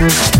Thank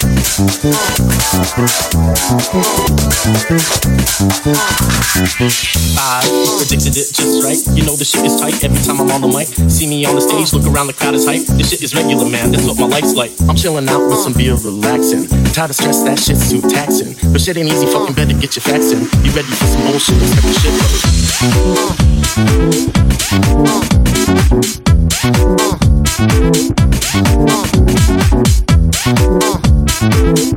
I predicted it just right. You know the shit is tight every time I'm on the mic. See me on the stage, look around, the crowd is hype. This shit is regular, man. That's what my life's like. I'm chilling out with some beer, relaxing. Tired of stress, that shit's too taxing. But shit ain't easy, fucking better get your facts in. You ready for some bullshit? Expect the shit load. Expect the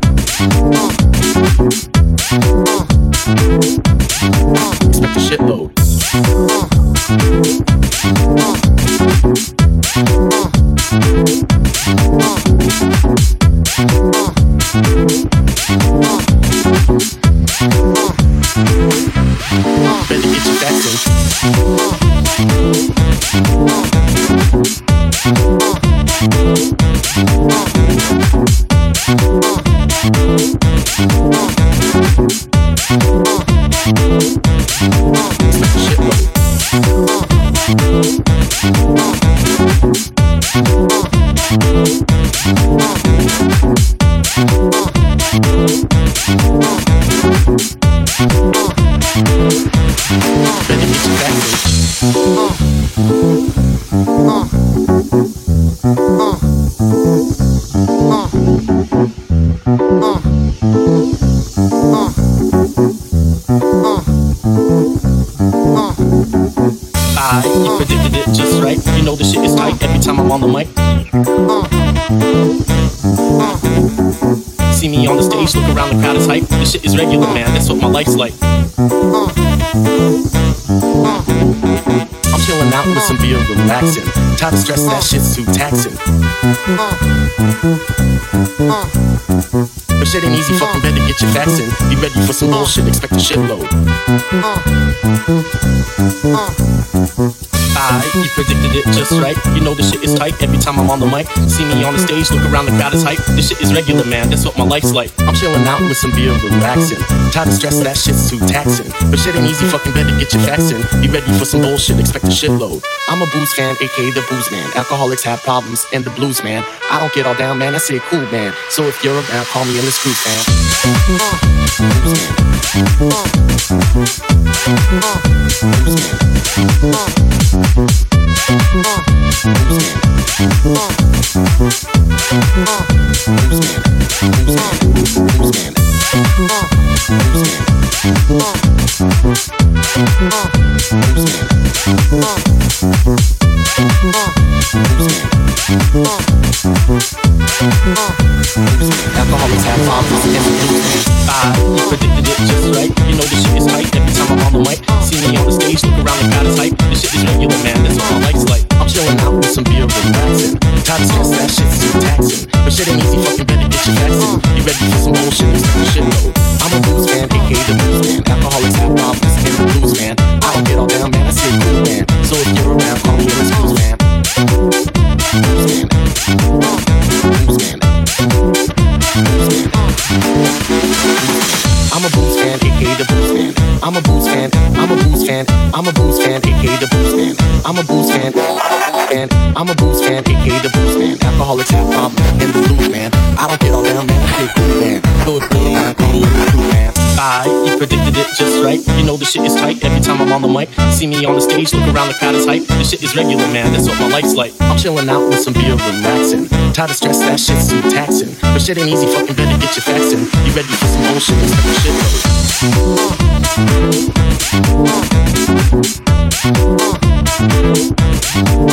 Uh. But shit ain't easy, fucking uh. better get your facts in. Be ready for some uh. bullshit, expect a shitload. I, you predicted it just right. You know the shit is tight every time I'm on the mic. See me on the stage, look around, the crowd is hype. This shit is regular, man. That's what my life's like. I'm chilling out with some beer, relaxing. Tired of stress, that shit's too taxing. But shit ain't easy, fucking better get your facts in. Be ready for some bullshit, expect a shitload. I'm a booze fan, aka the booze man. Alcoholics have problems, and the blues man. I don't get all down, man. I say cool, man. So if you're around, call me in man. Blues man. Alcoholics See me on the stage, look around, the crowd is hype. This shit is regular, man. That's what my life's like. I'm chilling out with some beer, relaxing. Tired of stress, that shit's too taxing. But shit ain't easy, fucking better get your facts in. You ready for some bullshit? Expect the shit.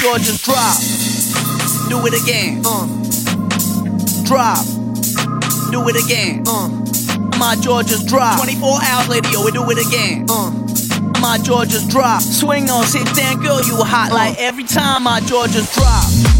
Georgia's drop. Do it again. Uh. Drop. Do it again. Uh. My Georgia's drop. 24 hours later, yo, we do it again. Uh. My Georgia's drop. Swing on, sit down, girl, you hot uh. like every time my Georgia's drop.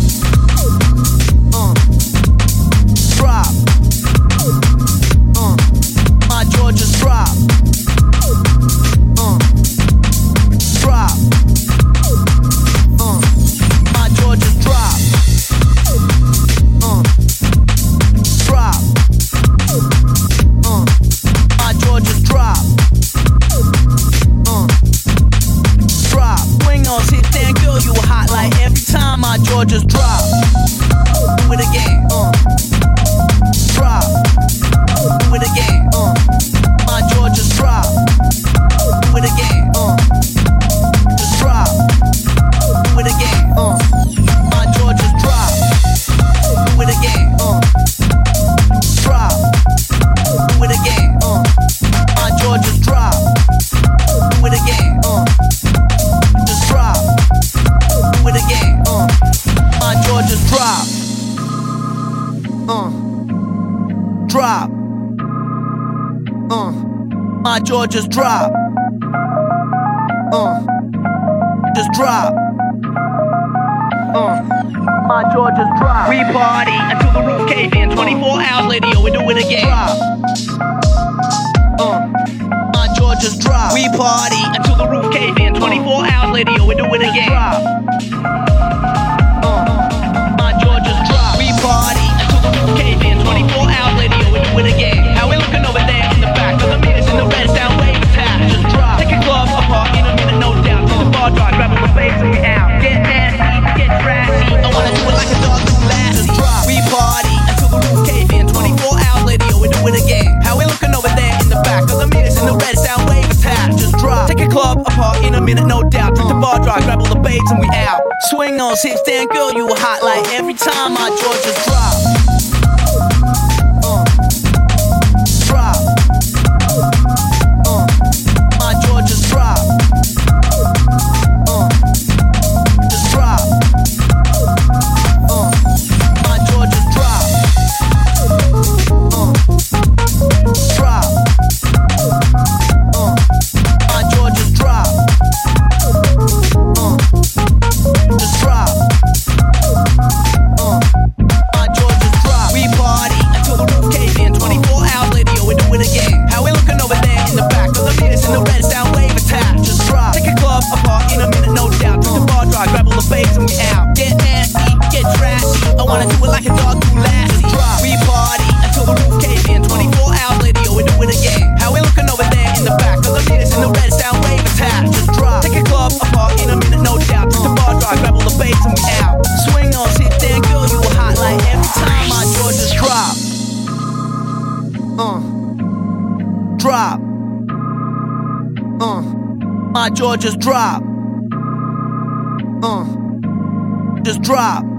minute, no doubt. Drink the bar dry, grab all the babes, and we out. Swing on hips, damn girl, you were hot like every time my Georgia just. just drop. Uh, just drop.